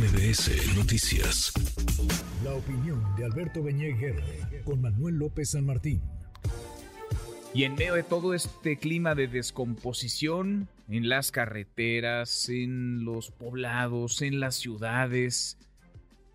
MBS Noticias. La opinión de Alberto Beñé con Manuel López San Martín. Y en medio de todo este clima de descomposición en las carreteras, en los poblados, en las ciudades,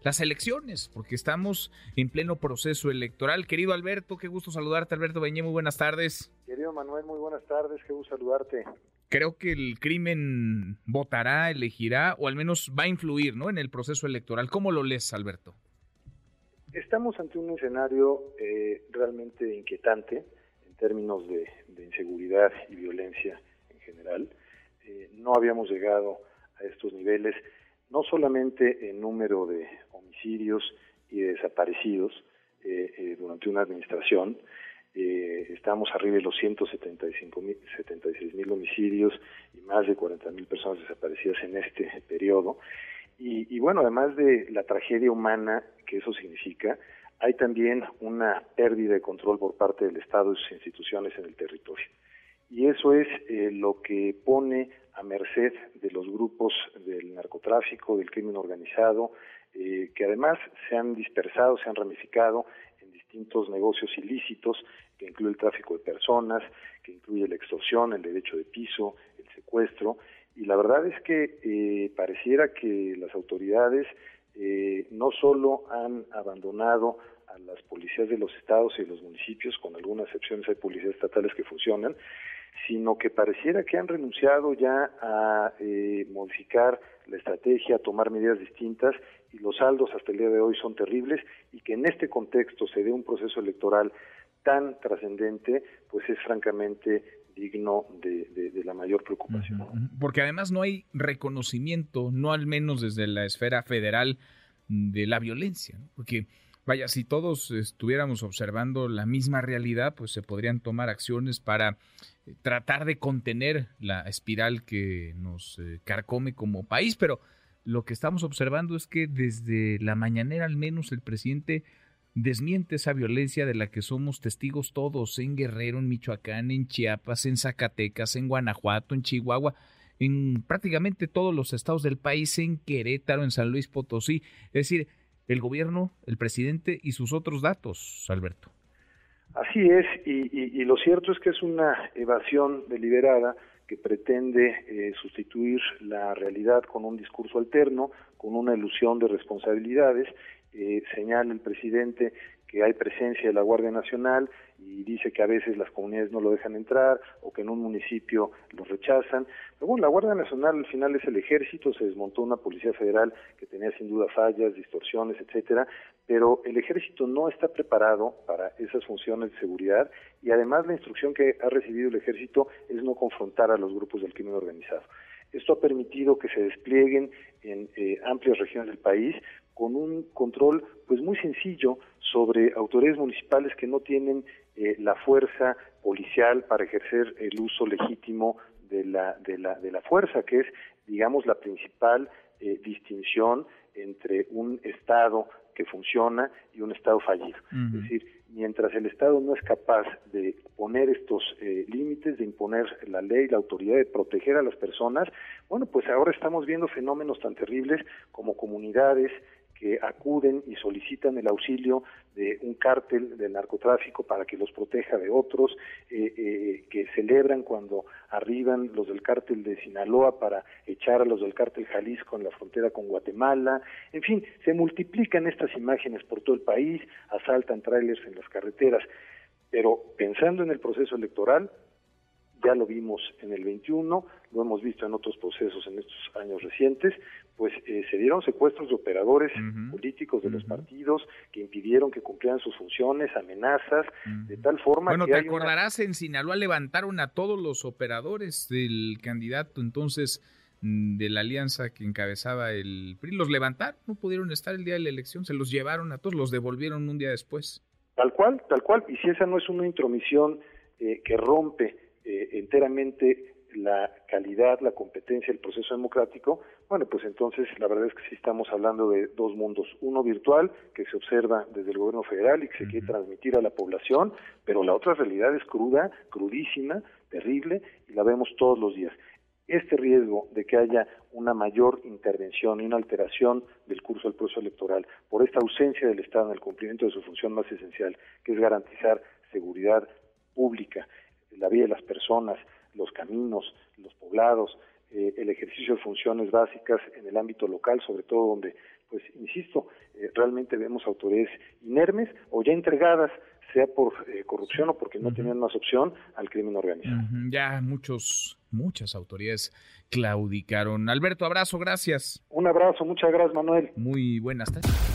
las elecciones, porque estamos en pleno proceso electoral. Querido Alberto, qué gusto saludarte, Alberto Beñé, muy buenas tardes. Querido Manuel, muy buenas tardes, qué gusto saludarte. Creo que el crimen votará, elegirá o al menos va a influir ¿no? en el proceso electoral. ¿Cómo lo lees, Alberto? Estamos ante un escenario eh, realmente inquietante en términos de, inseguridad y violencia en general. Eh, no habíamos llegado a estos niveles no solamente en número de homicidios y desaparecidos eh, eh, durante una administración, eh, estamos arriba de los 175 mil, 76 mil homicidios y más de 40 mil personas desaparecidas en este periodo. Y, bueno, además de la tragedia humana que eso significa, hay también una pérdida de control por parte del Estado y sus instituciones en el territorio. Y eso es lo que pone a merced de los grupos del narcotráfico, del crimen organizado, eh, que además se han dispersado, se han ramificado distintos negocios ilícitos, que incluye el tráfico de personas, que incluye la extorsión, el derecho de piso, el secuestro, y la verdad es que eh, pareciera que las autoridades eh, no solo han abandonado a las policías de los estados y de los municipios, con algunas excepciones hay policías estatales que funcionan, sino que pareciera que han renunciado ya a eh, modificar la estrategia, a tomar medidas distintas y los saldos hasta el día de hoy son terribles y que en este contexto se dé un proceso electoral tan trascendente, pues es francamente digno de, la mayor preocupación. Porque además no hay reconocimiento, no al menos desde la esfera federal, de la violencia, porque vaya, si todos estuviéramos observando la misma realidad, pues se podrían tomar acciones para eh, tratar de contener la espiral que nos eh, carcome como país, pero lo que estamos observando es que desde la mañanera al menos el presidente desmiente esa violencia de la que somos testigos todos en Guerrero, en Michoacán, en Chiapas, en Zacatecas, en Guanajuato, en Chihuahua, en prácticamente todos los estados del país, en Querétaro, en San Luis Potosí. Es decir, el gobierno, el presidente y sus otros datos, Alberto. Así es, y, lo cierto es que es una evasión deliberada que pretende eh, sustituir la realidad con un discurso alterno, con una ilusión de responsabilidades. Eh, señala el presidente que hay presencia de la Guardia Nacional y dice que a veces las comunidades no lo dejan entrar o que en un municipio lo rechazan. Pero bueno, la Guardia Nacional al final es el ejército, se desmontó una policía federal que tenía sin duda fallas, distorsiones, etcétera, pero el ejército no está preparado para esas funciones de seguridad y además la instrucción que ha recibido el ejército es no confrontar a los grupos del crimen organizado. Esto ha permitido que se desplieguen en eh, amplias regiones del país con un control pues muy sencillo sobre autoridades municipales que no tienen eh, la fuerza policial para ejercer el uso legítimo de la, de la, de la fuerza, que es, digamos, la principal eh, distinción entre un Estado que funciona y un Estado fallido. Es decir, mientras el Estado no es capaz de poner estos eh, límites, de imponer la ley, la autoridad, de proteger a las personas, bueno, pues ahora estamos viendo fenómenos tan terribles como comunidades que acuden y solicitan el auxilio de un cártel del narcotráfico para que los proteja de otros, eh, eh, que celebran cuando arriban los del cártel de Sinaloa para echar a los del cártel Jalisco en la frontera con Guatemala, en fin, se multiplican estas imágenes por todo el país, asaltan trailers en las carreteras, pero pensando en el proceso electoral, ya lo vimos en el 21, lo hemos visto en otros procesos en estos años recientes, pues eh, se dieron secuestros de operadores políticos de los partidos que impidieron que cumplieran sus funciones, amenazas, de tal forma bueno, te acordarás, en Sinaloa levantaron a todos los operadores del candidato entonces mm, de la alianza que encabezaba el PRI, los levantaron, no pudieron estar el día de la elección, se los llevaron a todos, los devolvieron un día después. Tal cual, tal cual, y si esa no es una intromisión eh, que rompe eh, enteramente la calidad, la competencia del proceso democrático, bueno, pues entonces la verdad es que sí estamos hablando de dos mundos, uno virtual que se observa desde el gobierno federal y que se quiere transmitir a la población, pero la otra realidad es cruda, crudísima, terrible y la vemos todos los días. este riesgo de que haya una mayor intervención y una alteración del curso del proceso electoral por esta ausencia del Estado en el cumplimiento de su función más esencial, que es garantizar seguridad pública, la vida de las personas, los caminos, los poblados, eh, el ejercicio de funciones básicas en el ámbito local, sobre todo donde, pues, insisto, eh, realmente vemos autoridades inermes o ya entregadas sea por eh, corrupción o porque no tenían más opción al crimen organizado. Ya muchos, muchas autoridades claudicaron. Alberto, abrazo, gracias. Un abrazo, muchas gracias, Manuel. Muy buenas tardes.